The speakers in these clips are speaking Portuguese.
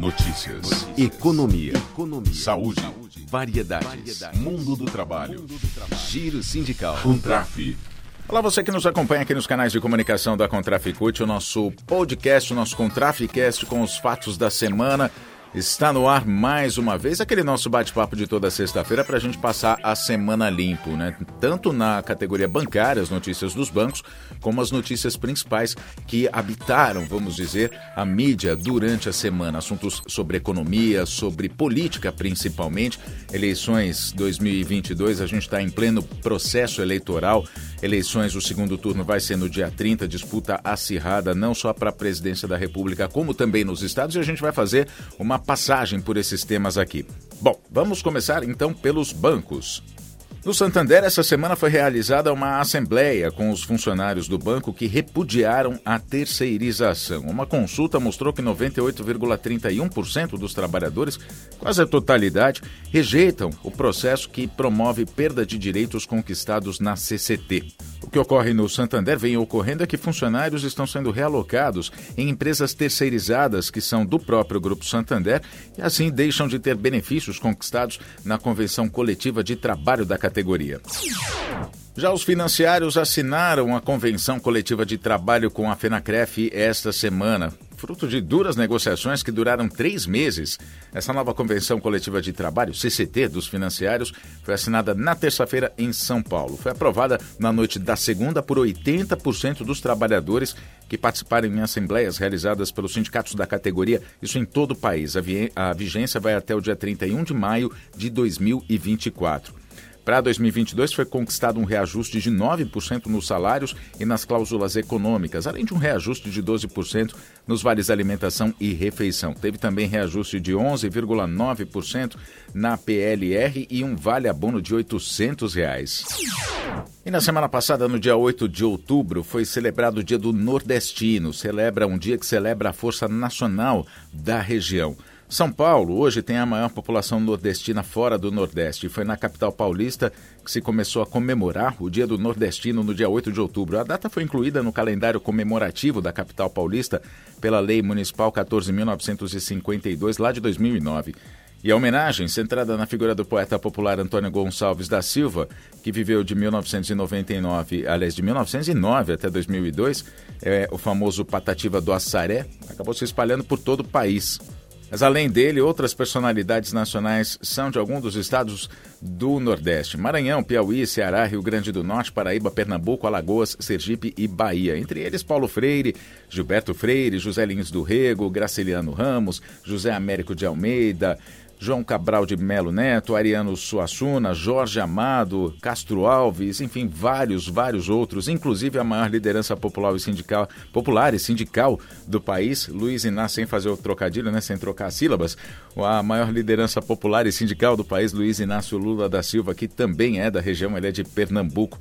Notícias. Economia. Saúde. Variedades. Mundo do trabalho. Giro sindical. Contraf. Olá, você que nos acompanha aqui nos canais de comunicação da Contraficute, o nosso podcast, o nosso Contraficast com os fatos da semana. Está no ar mais uma vez aquele nosso bate-papo de toda sexta-feira para a gente passar a semana limpo, né? Tanto na categoria bancária, as notícias dos bancos, como as notícias principais que habitaram, vamos dizer, a mídia durante a semana. Assuntos sobre economia, sobre política principalmente. Eleições 2022, a gente está em pleno processo eleitoral. Eleições, o segundo turno vai ser no dia 30, disputa acirrada não só para a presidência da República, como também nos estados, e a gente vai fazer uma passagem por esses temas aqui. Bom, vamos começar então pelos bancos. No Santander, essa semana foi realizada uma assembleia com os funcionários do banco que repudiaram a terceirização. Uma consulta mostrou que 98,31% dos trabalhadores, quase a totalidade, rejeitam o processo que promove perda de direitos conquistados na CCT. O que ocorre no Santander vem ocorrendo é que funcionários estão sendo realocados em empresas terceirizadas que são do próprio Grupo Santander e assim deixam de ter benefícios conquistados na convenção coletiva de trabalho da categoria. Já os financiários assinaram a convenção coletiva de trabalho com a FENACREF esta semana, fruto de duras negociações que duraram três meses. Essa nova convenção coletiva de trabalho, CCT, dos financiários, foi assinada na terça-feira em São Paulo. Foi aprovada na noite da segunda por 80% dos trabalhadores que participaram em assembleias realizadas pelos sindicatos da categoria, isso em todo o país. A vigência vai até o dia 31 de maio de 2024. Para 2022 foi conquistado um reajuste de 9% nos salários e nas cláusulas econômicas, além de um reajuste de 12% nos vales alimentação e refeição. Teve também reajuste de 11,9% na PLR e um vale abono de 800 reais. E na semana passada, no dia 8 de outubro, foi celebrado o Dia do Nordestino. Celebra um dia que celebra a força nacional da região. São Paulo hoje tem a maior população nordestina fora do Nordeste. Foi na capital paulista que se começou a comemorar o Dia do Nordestino no dia 8 de outubro. A data foi incluída no calendário comemorativo da capital paulista pela Lei Municipal 14.952, lá de 2009. E a homenagem, centrada na figura do poeta popular Antônio Gonçalves da Silva, que viveu de 1999, aliás, de 1909 até 2002, é, o famoso Patativa do Assaré, acabou se espalhando por todo o país. Mas além dele, outras personalidades nacionais são de alguns dos estados do Nordeste: Maranhão, Piauí, Ceará, Rio Grande do Norte, Paraíba, Pernambuco, Alagoas, Sergipe e Bahia. Entre eles, Paulo Freire, Gilberto Freire, José Lins do Rego, Graciliano Ramos, José Américo de Almeida, João Cabral de Melo Neto, Ariano Suassuna, Jorge Amado, Castro Alves, enfim, vários, vários outros, inclusive a maior liderança popular e sindical, popular e sindical do país, Luiz Inácio, sem fazer o trocadilho, né, sem trocar sílabas, a maior liderança popular e sindical do país, Luiz Inácio Lula da Silva, que também é da região, ele é de Pernambuco.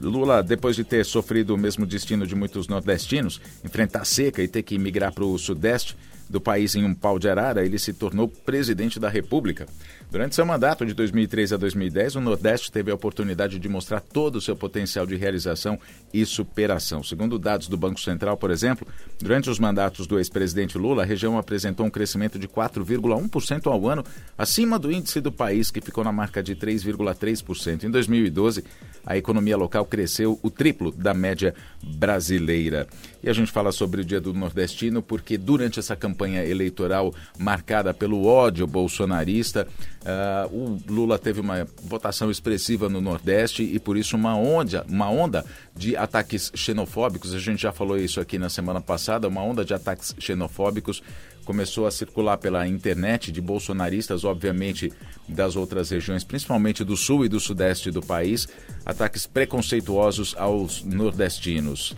Lula, depois de ter sofrido o mesmo destino de muitos nordestinos, enfrentar seca e ter que migrar para o Sudeste, do país em um pau de arara, ele se tornou presidente da República. Durante seu mandato de 2003 a 2010, o Nordeste teve a oportunidade de mostrar todo o seu potencial de realização e superação. Segundo dados do Banco Central, por exemplo, durante os mandatos do ex-presidente Lula, a região apresentou um crescimento de 4,1% ao ano, acima do índice do país, que ficou na marca de 3,3%. Em 2012, a economia local cresceu o triplo da média brasileira. E a gente fala sobre o Dia do Nordestino porque durante essa campanha eleitoral marcada pelo ódio bolsonarista, Uh, o Lula teve uma votação expressiva no Nordeste e por isso uma onda, uma onda de ataques xenofóbicos. A gente já falou isso aqui na semana passada. Uma onda de ataques xenofóbicos começou a circular pela internet de bolsonaristas, obviamente das outras regiões, principalmente do sul e do sudeste do país, ataques preconceituosos aos nordestinos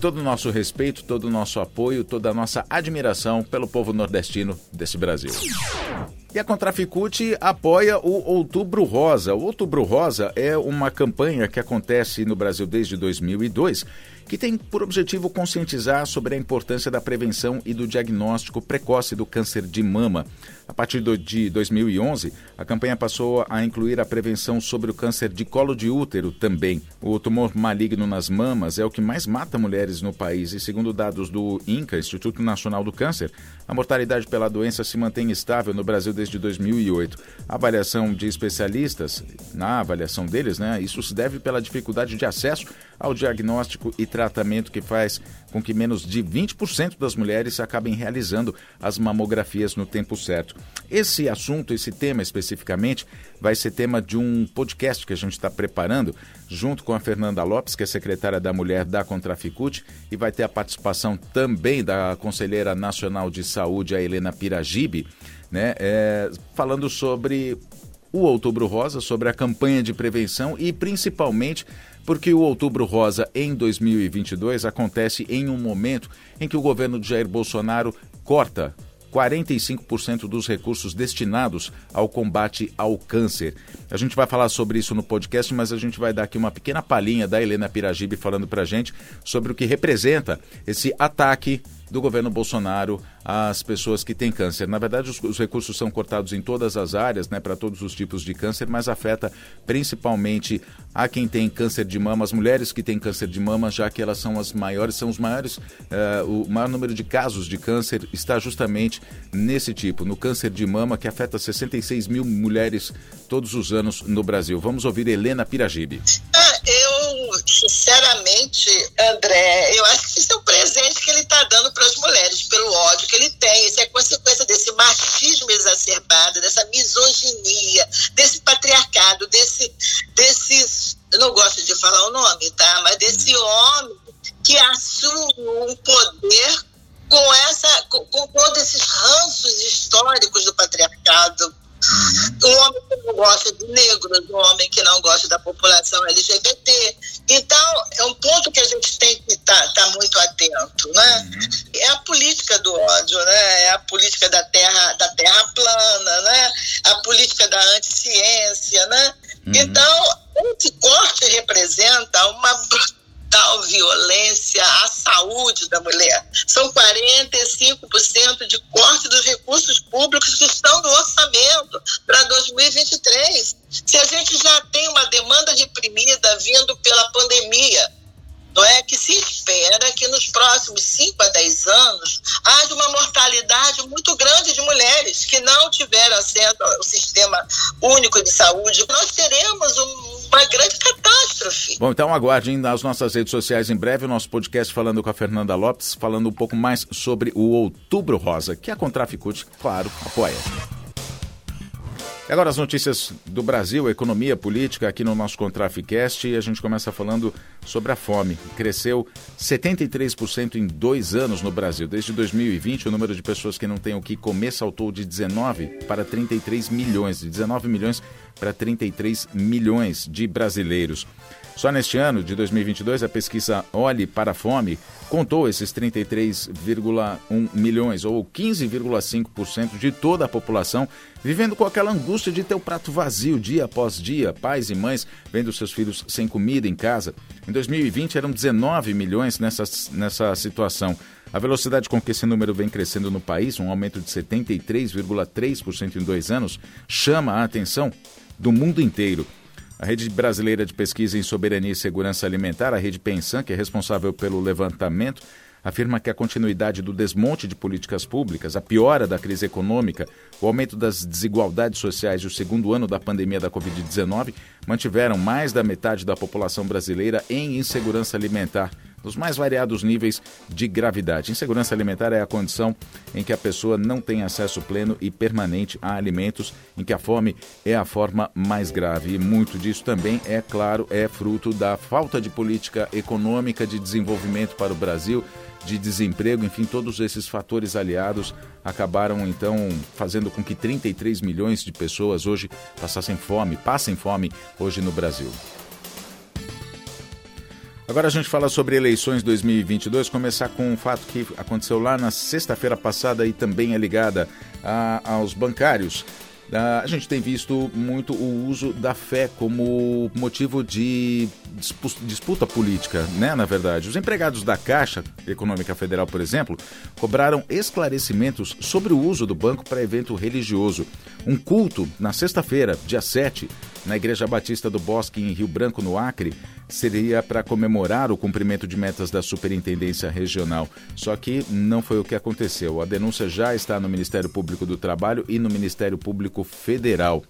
todo o nosso respeito, todo o nosso apoio, toda a nossa admiração pelo povo nordestino desse Brasil. E a Contraficute apoia o Outubro Rosa. O Outubro Rosa é uma campanha que acontece no Brasil desde 2002 que tem por objetivo conscientizar sobre a importância da prevenção e do diagnóstico precoce do câncer de mama. A partir de 2011, a campanha passou a incluir a prevenção sobre o câncer de colo de útero também. O tumor maligno nas mamas é o que mais mata mulheres no país e, segundo dados do INCA, Instituto Nacional do Câncer, a mortalidade pela doença se mantém estável no Brasil desde 2008. A avaliação de especialistas, na avaliação deles, né, isso se deve pela dificuldade de acesso ao diagnóstico e tratamento que faz com que menos de 20% das mulheres acabem realizando as mamografias no tempo certo. Esse assunto, esse tema especificamente, vai ser tema de um podcast que a gente está preparando, junto com a Fernanda Lopes, que é secretária da Mulher da Contraficute, e vai ter a participação também da Conselheira Nacional de Saúde, a Helena Piragibe, né, é, falando sobre o Outubro Rosa, sobre a campanha de prevenção e principalmente porque o Outubro Rosa em 2022 acontece em um momento em que o governo de Jair Bolsonaro corta 45% dos recursos destinados ao combate ao câncer. A gente vai falar sobre isso no podcast, mas a gente vai dar aqui uma pequena palhinha da Helena Piragibe falando para gente sobre o que representa esse ataque do governo Bolsonaro às pessoas que têm câncer. Na verdade, os, os recursos são cortados em todas as áreas, né, para todos os tipos de câncer, mas afeta principalmente a quem tem câncer de mama, as mulheres que têm câncer de mama, já que elas são as maiores, são os maiores, uh, o maior número de casos de câncer está justamente nesse tipo, no câncer de mama, que afeta 66 mil mulheres todos os anos no Brasil. Vamos ouvir Helena Piragibe. Ah, eu, sinceramente, André, eu acho que isso é um presente que ele está dando para as mulheres, pelo ódio que ele tem. Isso é consequência desse machismo exacerbado, dessa misoginia, desse patriarcado, desse, desse. Eu não gosto de falar o nome, tá? Mas desse homem que assume um poder com, essa, com, com todos esses ranços históricos do patriarcado Uhum. Um homem que não gosta de negros, um homem que não gosta da população LGBT. Então, é um ponto que a gente tem que estar tá, tá muito atento, né? Uhum. É a política do ódio, né? É a política da terra, da terra plana, né? A política da anticiência, né? Uhum. Então, esse corte representa uma brutal violência à saúde da mulher. São 45% Bom, então aguardem nas nossas redes sociais em breve o nosso podcast falando com a Fernanda Lopes, falando um pouco mais sobre o Outubro Rosa, que a Contraficute, claro, apoia. E agora as notícias do Brasil, economia, política, aqui no nosso Contraficast, e a gente começa falando sobre a fome. Cresceu 73% em dois anos no Brasil. Desde 2020, o número de pessoas que não têm o que comer saltou de 19 para 33 milhões, de 19 milhões para 33 milhões de brasileiros. Só neste ano de 2022, a pesquisa Olhe para a Fome contou esses 33,1 milhões, ou 15,5% de toda a população, vivendo com aquela angústia de ter o prato vazio dia após dia, pais e mães vendo seus filhos sem comida em casa. Em 2020 eram 19 milhões nessa, nessa situação. A velocidade com que esse número vem crescendo no país, um aumento de 73,3% em dois anos, chama a atenção do mundo inteiro. A Rede Brasileira de Pesquisa em Soberania e Segurança Alimentar, a Rede Pensan, que é responsável pelo levantamento, afirma que a continuidade do desmonte de políticas públicas, a piora da crise econômica, o aumento das desigualdades sociais e o segundo ano da pandemia da Covid-19 mantiveram mais da metade da população brasileira em insegurança alimentar nos mais variados níveis de gravidade. Insegurança alimentar é a condição em que a pessoa não tem acesso pleno e permanente a alimentos, em que a fome é a forma mais grave. E muito disso também, é claro, é fruto da falta de política econômica de desenvolvimento para o Brasil, de desemprego, enfim, todos esses fatores aliados acabaram então fazendo com que 33 milhões de pessoas hoje passassem fome, passem fome hoje no Brasil. Agora a gente fala sobre eleições 2022, começar com um fato que aconteceu lá na sexta-feira passada e também é ligada a, aos bancários. A gente tem visto muito o uso da fé como motivo de disputa política, né, na verdade. Os empregados da Caixa Econômica Federal, por exemplo, cobraram esclarecimentos sobre o uso do banco para evento religioso. Um culto na sexta-feira, dia 7, na Igreja Batista do Bosque, em Rio Branco, no Acre, seria para comemorar o cumprimento de metas da Superintendência Regional. Só que não foi o que aconteceu. A denúncia já está no Ministério Público do Trabalho e no Ministério Público Federal.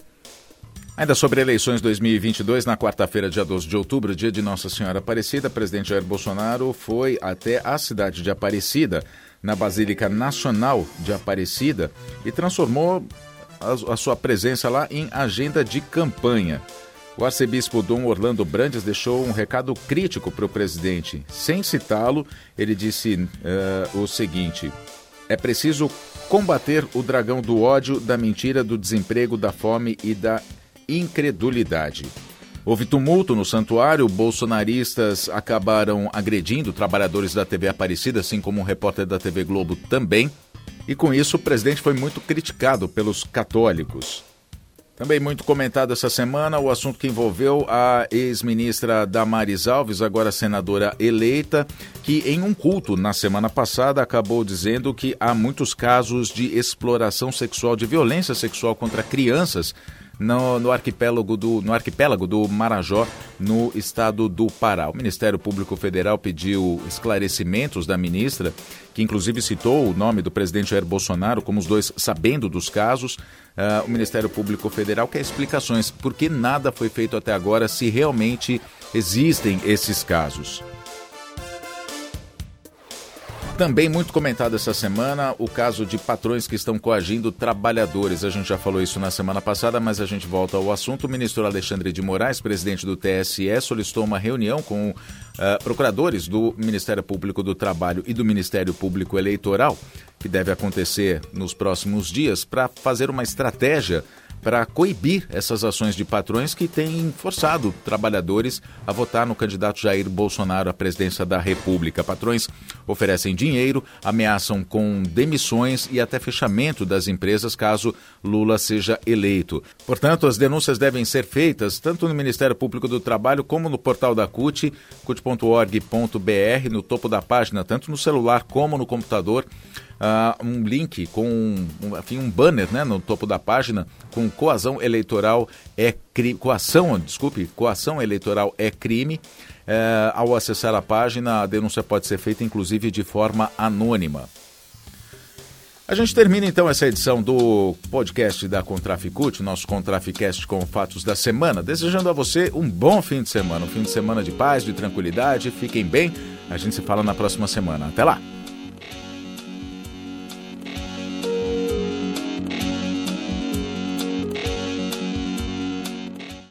Ainda sobre eleições 2022, na quarta-feira, dia 12 de outubro, dia de Nossa Senhora Aparecida, presidente Jair Bolsonaro foi até a cidade de Aparecida, na Basílica Nacional de Aparecida, e transformou a, a sua presença lá em agenda de campanha. O arcebispo Dom Orlando Brandes deixou um recado crítico para o presidente. Sem citá-lo, ele disse uh, o seguinte: é preciso combater o dragão do ódio, da mentira, do desemprego, da fome e da incredulidade. Houve tumulto no santuário, bolsonaristas acabaram agredindo trabalhadores da TV Aparecida, assim como um repórter da TV Globo também. E com isso, o presidente foi muito criticado pelos católicos. Também muito comentado essa semana o assunto que envolveu a ex-ministra Damares Alves, agora senadora eleita, que em um culto na semana passada acabou dizendo que há muitos casos de exploração sexual, de violência sexual contra crianças no, no, arquipélago do, no arquipélago do Marajó, no estado do Pará. O Ministério Público Federal pediu esclarecimentos da ministra, que inclusive citou o nome do presidente Jair Bolsonaro, como os dois sabendo dos casos. Uh, o Ministério Público Federal quer explicações por que nada foi feito até agora, se realmente existem esses casos. Também muito comentado essa semana o caso de patrões que estão coagindo trabalhadores. A gente já falou isso na semana passada, mas a gente volta ao assunto. O ministro Alexandre de Moraes, presidente do TSE, solicitou uma reunião com uh, procuradores do Ministério Público do Trabalho e do Ministério Público Eleitoral, que deve acontecer nos próximos dias, para fazer uma estratégia para coibir essas ações de patrões que têm forçado trabalhadores a votar no candidato Jair Bolsonaro à presidência da República. Patrões oferecem dinheiro, ameaçam com demissões e até fechamento das empresas caso Lula seja eleito. Portanto, as denúncias devem ser feitas tanto no Ministério Público do Trabalho como no portal da CUT, cut.org.br, no topo da página, tanto no celular como no computador uh, um link com um, enfim, um banner né, no topo da página com coação eleitoral é crime. Coação, desculpe, coação eleitoral é crime. Uh, ao acessar a página, a denúncia pode ser feita inclusive de forma anônima. A gente termina então essa edição do podcast da Contraficute, nosso Contraficast com fatos da semana, desejando a você um bom fim de semana, um fim de semana de paz, de tranquilidade. Fiquem bem. A gente se fala na próxima semana. Até lá.